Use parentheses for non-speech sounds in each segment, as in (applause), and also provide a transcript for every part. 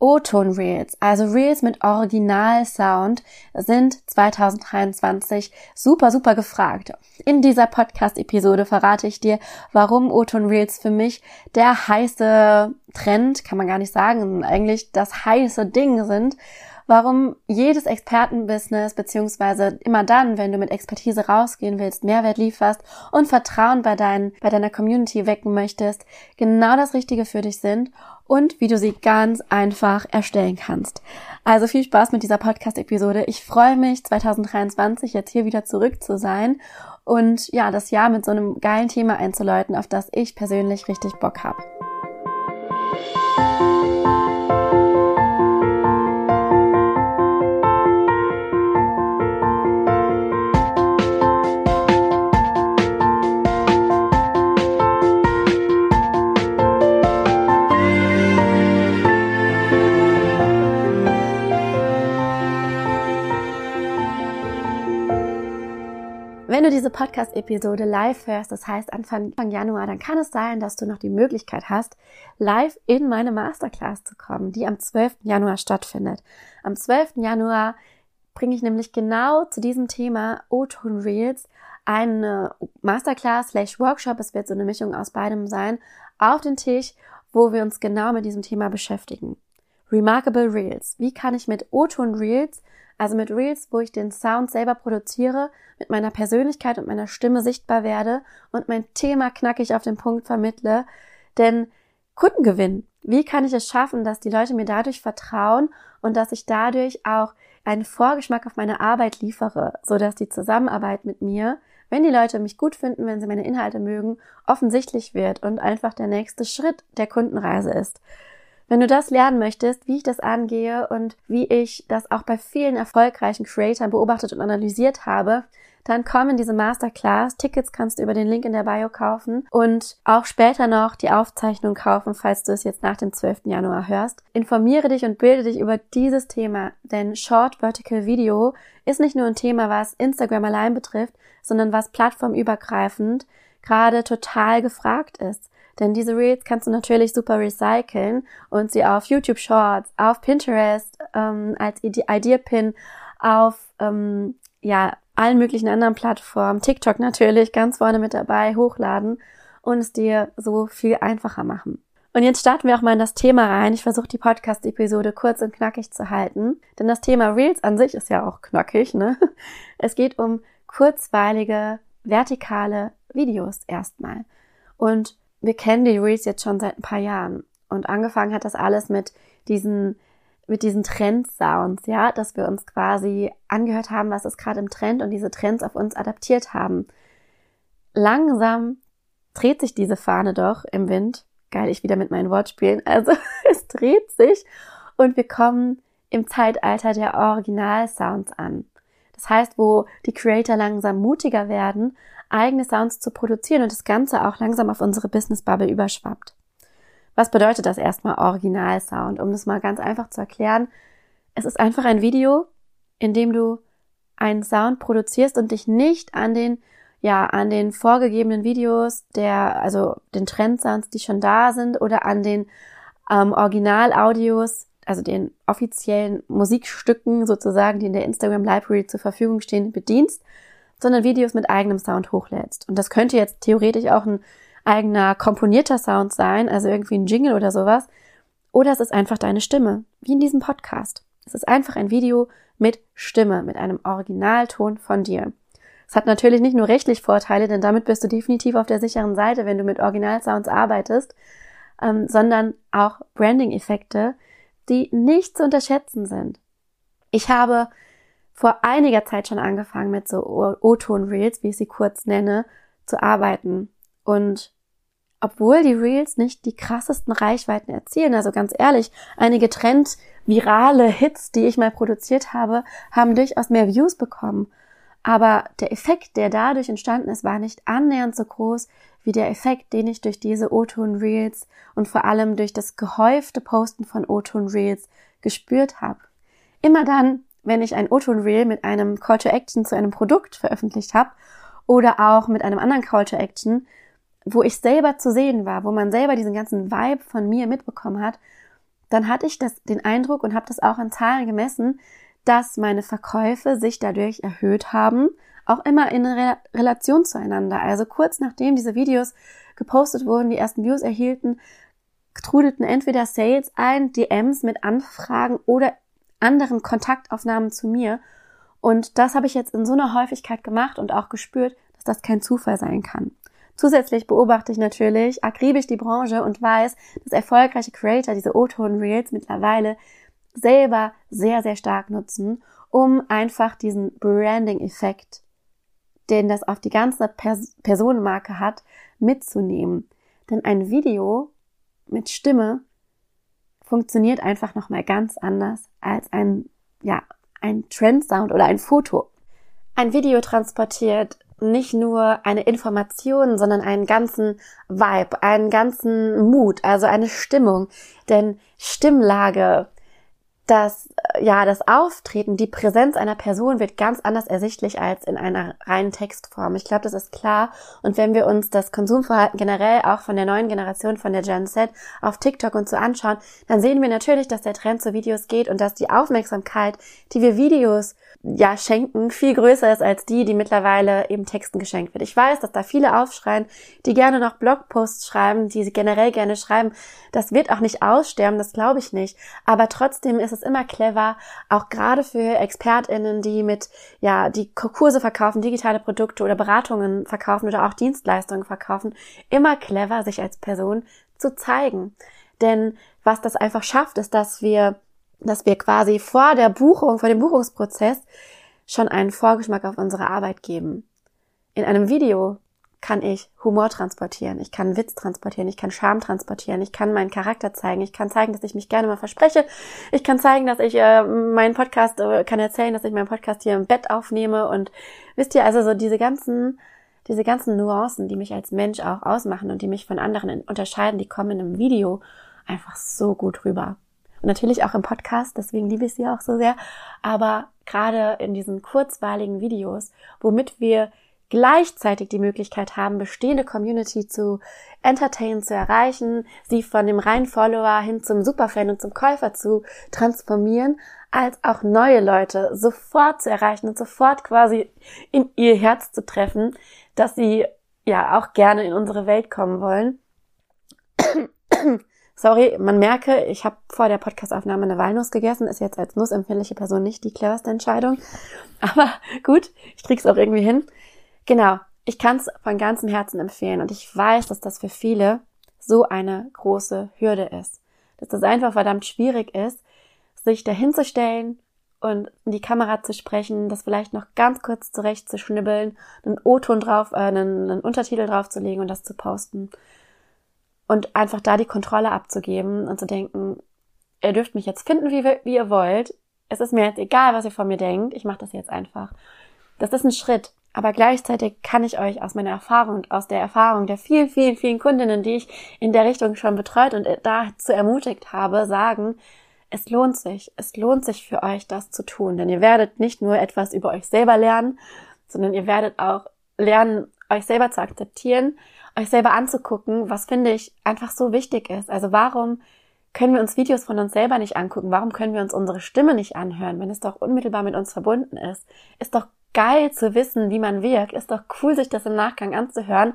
O-Ton Reels, also Reels mit Original-Sound, sind 2023 super, super gefragt. In dieser Podcast-Episode verrate ich dir, warum O-Ton Reels für mich der heiße Trend, kann man gar nicht sagen, eigentlich das heiße Ding sind, warum jedes Expertenbusiness beziehungsweise immer dann, wenn du mit Expertise rausgehen willst, Mehrwert lieferst und Vertrauen bei, dein, bei deiner Community wecken möchtest, genau das Richtige für dich sind und wie du sie ganz einfach erstellen kannst. Also viel Spaß mit dieser Podcast-Episode. Ich freue mich, 2023 jetzt hier wieder zurück zu sein und ja, das Jahr mit so einem geilen Thema einzuläuten, auf das ich persönlich richtig Bock habe. Wenn du diese Podcast-Episode live hörst, das heißt Anfang Januar, dann kann es sein, dass du noch die Möglichkeit hast, live in meine Masterclass zu kommen, die am 12. Januar stattfindet. Am 12. Januar bringe ich nämlich genau zu diesem Thema O-Ton Reels eine Masterclass slash Workshop, es wird so eine Mischung aus beidem sein, auf den Tisch, wo wir uns genau mit diesem Thema beschäftigen. Remarkable Reels. Wie kann ich mit O-Ton Reels also mit Reels, wo ich den Sound selber produziere, mit meiner Persönlichkeit und meiner Stimme sichtbar werde und mein Thema knackig auf den Punkt vermittle. Denn Kundengewinn, wie kann ich es schaffen, dass die Leute mir dadurch vertrauen und dass ich dadurch auch einen Vorgeschmack auf meine Arbeit liefere, so dass die Zusammenarbeit mit mir, wenn die Leute mich gut finden, wenn sie meine Inhalte mögen, offensichtlich wird und einfach der nächste Schritt der Kundenreise ist. Wenn du das lernen möchtest, wie ich das angehe und wie ich das auch bei vielen erfolgreichen Creatoren beobachtet und analysiert habe, dann komm in diese Masterclass. Tickets kannst du über den Link in der Bio kaufen und auch später noch die Aufzeichnung kaufen, falls du es jetzt nach dem 12. Januar hörst. Informiere dich und bilde dich über dieses Thema, denn Short Vertical Video ist nicht nur ein Thema, was Instagram allein betrifft, sondern was plattformübergreifend gerade total gefragt ist. Denn diese Reels kannst du natürlich super recyceln und sie auf YouTube Shorts, auf Pinterest ähm, als Idea-Pin, auf ähm, ja allen möglichen anderen Plattformen, TikTok natürlich ganz vorne mit dabei, hochladen und es dir so viel einfacher machen. Und jetzt starten wir auch mal in das Thema rein. Ich versuche die Podcast-Episode kurz und knackig zu halten, denn das Thema Reels an sich ist ja auch knackig. Ne? (laughs) Es geht um kurzweilige, vertikale Videos erstmal. Und wir kennen die Reels jetzt schon seit ein paar Jahren. Und angefangen hat das alles mit diesen, mit diesen Trend-Sounds, ja, dass wir uns quasi angehört haben, was ist gerade im Trend und diese Trends auf uns adaptiert haben. Langsam dreht sich diese Fahne doch im Wind. Geil, ich wieder mit meinen Wortspielen. Also (laughs) es dreht sich und wir kommen im Zeitalter der Original-Sounds an. Das heißt, wo die Creator langsam mutiger werden, eigene Sounds zu produzieren und das Ganze auch langsam auf unsere Business Bubble überschwappt. Was bedeutet das erstmal Original-Sound? Um das mal ganz einfach zu erklären, es ist einfach ein Video, in dem du einen Sound produzierst und dich nicht an den ja, an den vorgegebenen Videos der, also den Trendsounds, die schon da sind, oder an den ähm, Original-Audios, also den offiziellen Musikstücken sozusagen, die in der Instagram Library zur Verfügung stehen, bedienst, sondern Videos mit eigenem Sound hochlädst. Und das könnte jetzt theoretisch auch ein eigener komponierter Sound sein, also irgendwie ein Jingle oder sowas. Oder es ist einfach deine Stimme, wie in diesem Podcast. Es ist einfach ein Video mit Stimme, mit einem Originalton von dir. Es hat natürlich nicht nur rechtlich Vorteile, denn damit bist du definitiv auf der sicheren Seite, wenn du mit Originalsounds arbeitest, ähm, sondern auch Branding-Effekte, die nicht zu unterschätzen sind. Ich habe vor einiger Zeit schon angefangen mit so O-Ton-Reels, wie ich sie kurz nenne, zu arbeiten. Und obwohl die Reels nicht die krassesten Reichweiten erzielen, also ganz ehrlich, einige Trend-virale Hits, die ich mal produziert habe, haben durchaus mehr Views bekommen. Aber der Effekt, der dadurch entstanden ist, war nicht annähernd so groß wie der Effekt, den ich durch diese O-Ton-Reels und vor allem durch das gehäufte Posten von O-Ton-Reels gespürt habe. Immer dann, wenn ich ein O-Ton-Reel mit einem Call to Action zu einem Produkt veröffentlicht habe oder auch mit einem anderen Call to Action, wo ich selber zu sehen war, wo man selber diesen ganzen Vibe von mir mitbekommen hat, dann hatte ich das, den Eindruck und habe das auch in Zahlen gemessen, dass meine Verkäufe sich dadurch erhöht haben, auch immer in Re Relation zueinander. Also kurz nachdem diese Videos gepostet wurden, die ersten Views erhielten, trudelten entweder Sales ein, DMs mit Anfragen oder anderen Kontaktaufnahmen zu mir. Und das habe ich jetzt in so einer Häufigkeit gemacht und auch gespürt, dass das kein Zufall sein kann. Zusätzlich beobachte ich natürlich akribisch die Branche und weiß, dass erfolgreiche Creator diese O-Ton-Reels mittlerweile selber sehr, sehr stark nutzen, um einfach diesen Branding-Effekt, den das auf die ganze Pers Personenmarke hat, mitzunehmen. Denn ein Video mit Stimme funktioniert einfach nochmal ganz anders als ein, ja, ein Trendsound oder ein Foto. Ein Video transportiert nicht nur eine Information, sondern einen ganzen Vibe, einen ganzen Mut, also eine Stimmung. Denn Stimmlage, das, ja, das Auftreten, die Präsenz einer Person wird ganz anders ersichtlich als in einer reinen Textform. Ich glaube, das ist klar. Und wenn wir uns das Konsumverhalten generell auch von der neuen Generation, von der Gen Z auf TikTok und so anschauen, dann sehen wir natürlich, dass der Trend zu Videos geht und dass die Aufmerksamkeit, die wir Videos ja, schenken, viel größer ist als die, die mittlerweile eben Texten geschenkt wird. Ich weiß, dass da viele aufschreien, die gerne noch Blogposts schreiben, die sie generell gerne schreiben. Das wird auch nicht aussterben, das glaube ich nicht. Aber trotzdem ist es immer clever, auch gerade für ExpertInnen, die mit, ja, die Kurse verkaufen, digitale Produkte oder Beratungen verkaufen oder auch Dienstleistungen verkaufen, immer clever, sich als Person zu zeigen. Denn was das einfach schafft, ist, dass wir dass wir quasi vor der Buchung, vor dem Buchungsprozess schon einen Vorgeschmack auf unsere Arbeit geben. In einem Video kann ich Humor transportieren, ich kann Witz transportieren, ich kann Charme transportieren, ich kann meinen Charakter zeigen, ich kann zeigen, dass ich mich gerne mal verspreche, ich kann zeigen, dass ich äh, meinen Podcast, äh, kann erzählen, dass ich meinen Podcast hier im Bett aufnehme und wisst ihr, also so diese ganzen, diese ganzen Nuancen, die mich als Mensch auch ausmachen und die mich von anderen unterscheiden, die kommen einem Video einfach so gut rüber. Und natürlich auch im Podcast, deswegen liebe ich sie auch so sehr. Aber gerade in diesen kurzweiligen Videos, womit wir gleichzeitig die Möglichkeit haben, bestehende Community zu entertainen, zu erreichen, sie von dem reinen Follower hin zum Superfan und zum Käufer zu transformieren, als auch neue Leute sofort zu erreichen und sofort quasi in ihr Herz zu treffen, dass sie ja auch gerne in unsere Welt kommen wollen. (clears throat) Sorry, man merke, ich habe vor der Podcastaufnahme eine Walnuss gegessen, ist jetzt als nussempfindliche Person nicht die cleverste Entscheidung. Aber gut, ich krieg's auch irgendwie hin. Genau, ich kann es von ganzem Herzen empfehlen und ich weiß, dass das für viele so eine große Hürde ist. Dass das einfach verdammt schwierig ist, sich dahinzustellen und in die Kamera zu sprechen, das vielleicht noch ganz kurz zurecht zu schnibbeln, einen O-Ton drauf, äh, einen, einen Untertitel draufzulegen und das zu posten und einfach da die Kontrolle abzugeben und zu denken, ihr dürft mich jetzt finden, wie, wie ihr wollt. Es ist mir jetzt egal, was ihr von mir denkt. Ich mache das jetzt einfach. Das ist ein Schritt. Aber gleichzeitig kann ich euch aus meiner Erfahrung und aus der Erfahrung der vielen, vielen, vielen Kundinnen, die ich in der Richtung schon betreut und dazu ermutigt habe, sagen, es lohnt sich. Es lohnt sich für euch, das zu tun. Denn ihr werdet nicht nur etwas über euch selber lernen, sondern ihr werdet auch lernen, euch selber zu akzeptieren euch selber anzugucken, was finde ich einfach so wichtig ist. Also warum können wir uns Videos von uns selber nicht angucken? Warum können wir uns unsere Stimme nicht anhören, wenn es doch unmittelbar mit uns verbunden ist? Ist doch geil zu wissen, wie man wirkt. Ist doch cool, sich das im Nachgang anzuhören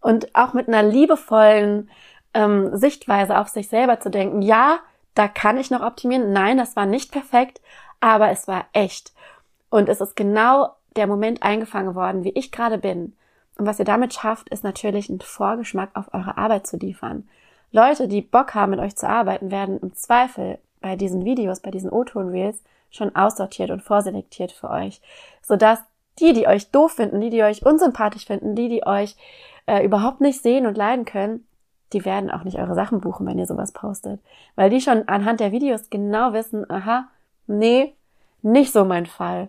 und auch mit einer liebevollen ähm, Sichtweise auf sich selber zu denken. Ja, da kann ich noch optimieren. Nein, das war nicht perfekt, aber es war echt. Und es ist genau der Moment eingefangen worden, wie ich gerade bin. Und was ihr damit schafft, ist natürlich einen Vorgeschmack auf eure Arbeit zu liefern. Leute, die Bock haben, mit euch zu arbeiten, werden im Zweifel bei diesen Videos, bei diesen O-Ton-Reels schon aussortiert und vorselektiert für euch, sodass die, die euch doof finden, die, die euch unsympathisch finden, die, die euch äh, überhaupt nicht sehen und leiden können, die werden auch nicht eure Sachen buchen, wenn ihr sowas postet. Weil die schon anhand der Videos genau wissen, aha, nee, nicht so mein Fall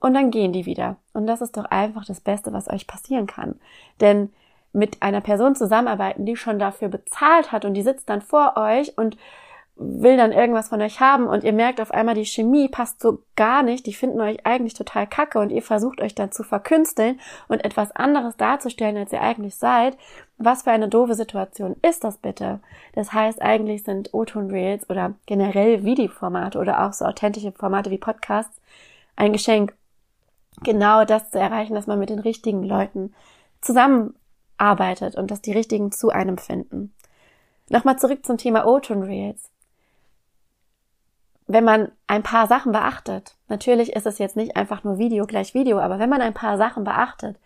und dann gehen die wieder. Und das ist doch einfach das Beste, was euch passieren kann. Denn mit einer Person zusammenarbeiten, die schon dafür bezahlt hat und die sitzt dann vor euch und will dann irgendwas von euch haben und ihr merkt auf einmal, die Chemie passt so gar nicht, die finden euch eigentlich total kacke und ihr versucht euch dann zu verkünsteln und etwas anderes darzustellen, als ihr eigentlich seid. Was für eine doofe Situation ist das bitte? Das heißt, eigentlich sind O-Ton-Reels oder generell Videoformate oder auch so authentische Formate wie Podcasts ein Geschenk, genau das zu erreichen, dass man mit den richtigen Leuten zusammenarbeitet und dass die richtigen zu einem finden. Nochmal zurück zum Thema O-Ton Reels wenn man ein paar Sachen beachtet, natürlich ist es jetzt nicht einfach nur Video gleich Video, aber wenn man ein paar Sachen beachtet,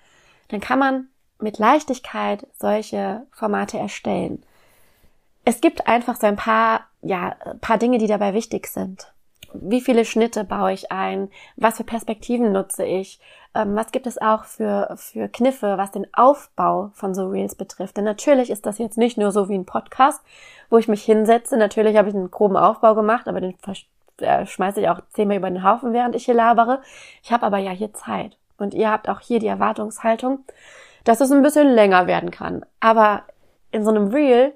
dann kann man mit Leichtigkeit solche Formate erstellen. Es gibt einfach so ein paar, ja, paar Dinge, die dabei wichtig sind. Wie viele Schnitte baue ich ein? Was für Perspektiven nutze ich? Ähm, was gibt es auch für, für Kniffe, was den Aufbau von so Reels betrifft? Denn natürlich ist das jetzt nicht nur so wie ein Podcast, wo ich mich hinsetze. Natürlich habe ich einen groben Aufbau gemacht, aber den äh, schmeiße ich auch zehnmal über den Haufen, während ich hier labere. Ich habe aber ja hier Zeit. Und ihr habt auch hier die Erwartungshaltung, dass es ein bisschen länger werden kann. Aber in so einem Reel,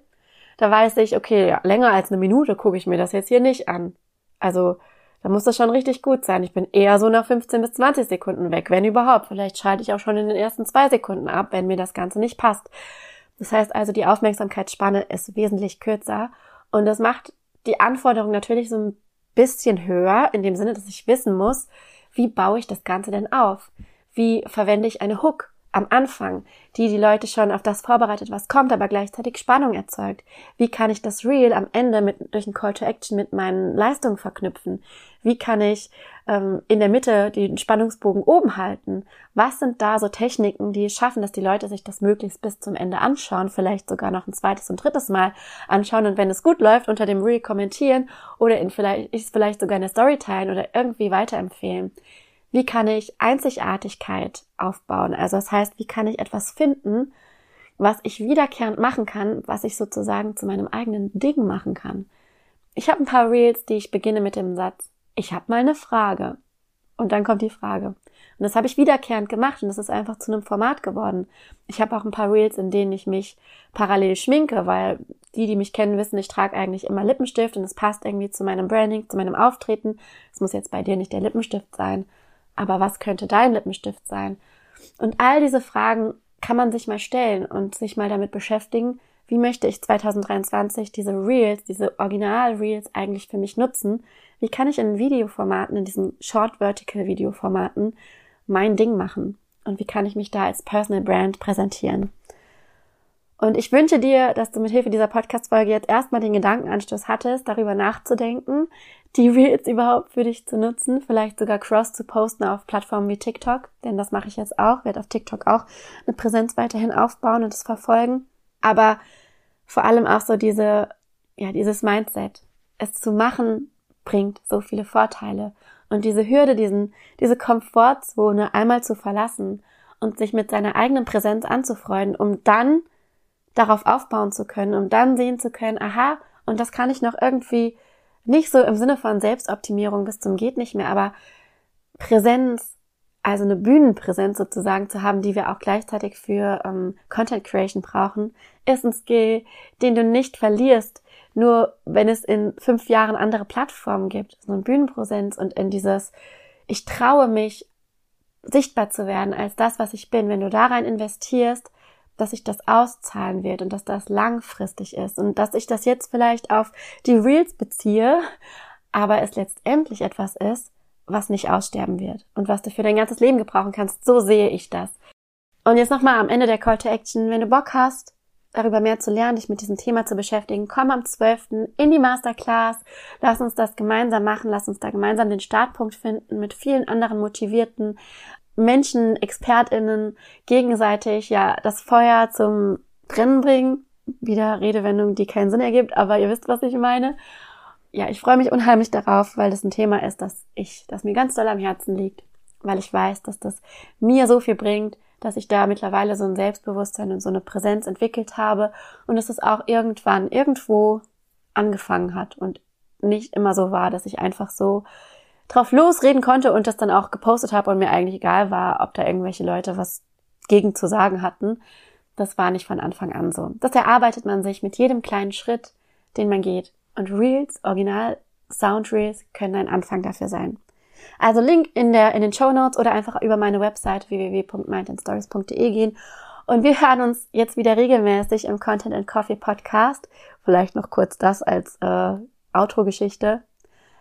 da weiß ich, okay, ja, länger als eine Minute gucke ich mir das jetzt hier nicht an. Also, da muss das schon richtig gut sein. Ich bin eher so nach 15 bis 20 Sekunden weg, wenn überhaupt. Vielleicht schalte ich auch schon in den ersten zwei Sekunden ab, wenn mir das Ganze nicht passt. Das heißt also, die Aufmerksamkeitsspanne ist wesentlich kürzer und das macht die Anforderung natürlich so ein bisschen höher, in dem Sinne, dass ich wissen muss, wie baue ich das Ganze denn auf? Wie verwende ich eine Hook am Anfang, die die Leute schon auf das vorbereitet, was kommt, aber gleichzeitig Spannung erzeugt? Wie kann ich das Real am Ende mit, durch ein Call to Action mit meinen Leistungen verknüpfen? Wie kann ich ähm, in der Mitte den Spannungsbogen oben halten? Was sind da so Techniken, die schaffen, dass die Leute sich das möglichst bis zum Ende anschauen, vielleicht sogar noch ein zweites und drittes Mal anschauen und wenn es gut läuft, unter dem Reel kommentieren oder in vielleicht, ich vielleicht sogar eine Story teilen oder irgendwie weiterempfehlen? Wie kann ich Einzigartigkeit aufbauen? Also das heißt, wie kann ich etwas finden, was ich wiederkehrend machen kann, was ich sozusagen zu meinem eigenen Ding machen kann? Ich habe ein paar Reels, die ich beginne mit dem Satz, ich habe mal eine Frage. Und dann kommt die Frage. Und das habe ich wiederkehrend gemacht und das ist einfach zu einem Format geworden. Ich habe auch ein paar Reels, in denen ich mich parallel schminke, weil die, die mich kennen, wissen, ich trage eigentlich immer Lippenstift und es passt irgendwie zu meinem Branding, zu meinem Auftreten. Es muss jetzt bei dir nicht der Lippenstift sein, aber was könnte dein Lippenstift sein? Und all diese Fragen kann man sich mal stellen und sich mal damit beschäftigen, wie möchte ich 2023 diese Reels, diese Original-Reels eigentlich für mich nutzen? Wie kann ich in Videoformaten, in diesen Short Vertical Videoformaten mein Ding machen? Und wie kann ich mich da als Personal Brand präsentieren? Und ich wünsche dir, dass du mit Hilfe dieser Podcast-Folge jetzt erstmal den Gedankenanstoß hattest, darüber nachzudenken, die (laughs) Reels überhaupt für dich zu nutzen, vielleicht sogar cross zu posten auf Plattformen wie TikTok, denn das mache ich jetzt auch, werde auf TikTok auch eine Präsenz weiterhin aufbauen und es verfolgen aber vor allem auch so diese, ja, dieses Mindset. Es zu machen bringt so viele Vorteile. Und diese Hürde, diesen, diese Komfortzone einmal zu verlassen und sich mit seiner eigenen Präsenz anzufreuen, um dann darauf aufbauen zu können, um dann sehen zu können, aha, und das kann ich noch irgendwie nicht so im Sinne von Selbstoptimierung bis zum geht nicht mehr, aber Präsenz, also eine Bühnenpräsenz sozusagen zu haben, die wir auch gleichzeitig für ähm, Content Creation brauchen, ist ein Skill, den du nicht verlierst, nur wenn es in fünf Jahren andere Plattformen gibt, so eine Bühnenpräsenz und in dieses, ich traue mich, sichtbar zu werden als das, was ich bin. Wenn du da rein investierst, dass sich das auszahlen wird und dass das langfristig ist und dass ich das jetzt vielleicht auf die Reels beziehe, aber es letztendlich etwas ist, was nicht aussterben wird und was du für dein ganzes Leben gebrauchen kannst. So sehe ich das. Und jetzt nochmal am Ende der Call to Action. Wenn du Bock hast, darüber mehr zu lernen, dich mit diesem Thema zu beschäftigen, komm am 12. in die Masterclass. Lass uns das gemeinsam machen. Lass uns da gemeinsam den Startpunkt finden mit vielen anderen motivierten Menschen, ExpertInnen, gegenseitig ja das Feuer zum Brennen bringen. Wieder Redewendung, die keinen Sinn ergibt, aber ihr wisst, was ich meine ja, ich freue mich unheimlich darauf, weil das ein Thema ist, das ich, das mir ganz doll am Herzen liegt, weil ich weiß, dass das mir so viel bringt, dass ich da mittlerweile so ein Selbstbewusstsein und so eine Präsenz entwickelt habe und dass es auch irgendwann irgendwo angefangen hat und nicht immer so war, dass ich einfach so drauf losreden konnte und das dann auch gepostet habe und mir eigentlich egal war, ob da irgendwelche Leute was gegen zu sagen hatten. Das war nicht von Anfang an so. Das erarbeitet man sich mit jedem kleinen Schritt, den man geht Und Reels, Original Sound Reels, können ein Anfang dafür sein. Also Link in der, in den Show Notes oder einfach über meine Website www.mindandstories.de gehen. Und wir hören uns jetzt wieder regelmäßig im Content and Coffee Podcast. Vielleicht noch kurz das als äh, Outro-Geschichte.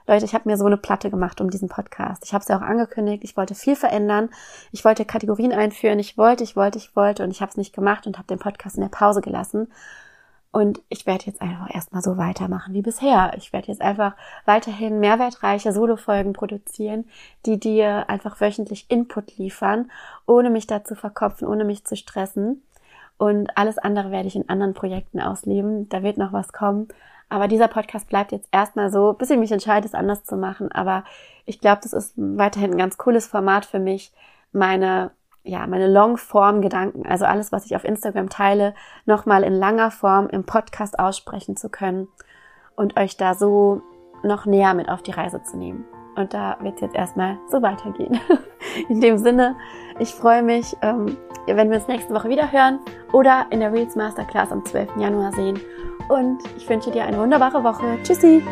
Leute, ich habe mir so eine Platte gemacht um diesen Podcast. Ich habe es ja auch angekündigt. Ich wollte viel verändern. Ich wollte Kategorien einführen. Ich wollte, ich wollte, ich wollte und ich habe es nicht gemacht und habe den Podcast in der Pause gelassen. Und ich werde jetzt einfach erstmal so weitermachen wie bisher. Ich werde jetzt einfach weiterhin mehrwertreiche Solo-Folgen produzieren, die dir einfach wöchentlich Input liefern, ohne mich dazu verkopfen, ohne mich zu stressen. Und alles andere werde ich in anderen Projekten ausleben. Da wird noch was kommen. Aber dieser Podcast bleibt jetzt erstmal so, bis ich mich entscheide, es anders zu machen. Aber ich glaube, das ist weiterhin ein ganz cooles Format für mich, meine ja, meine Longform-Gedanken, also alles, was ich auf Instagram teile, nochmal in langer Form im Podcast aussprechen zu können und euch da so noch näher mit auf die Reise zu nehmen. Und da wird es jetzt erstmal so weitergehen. (laughs) in dem Sinne, ich freue mich, wenn wir uns nächste Woche wieder hören oder in der Reels Masterclass am 12. Januar sehen. Und ich wünsche dir eine wunderbare Woche. Tschüssi!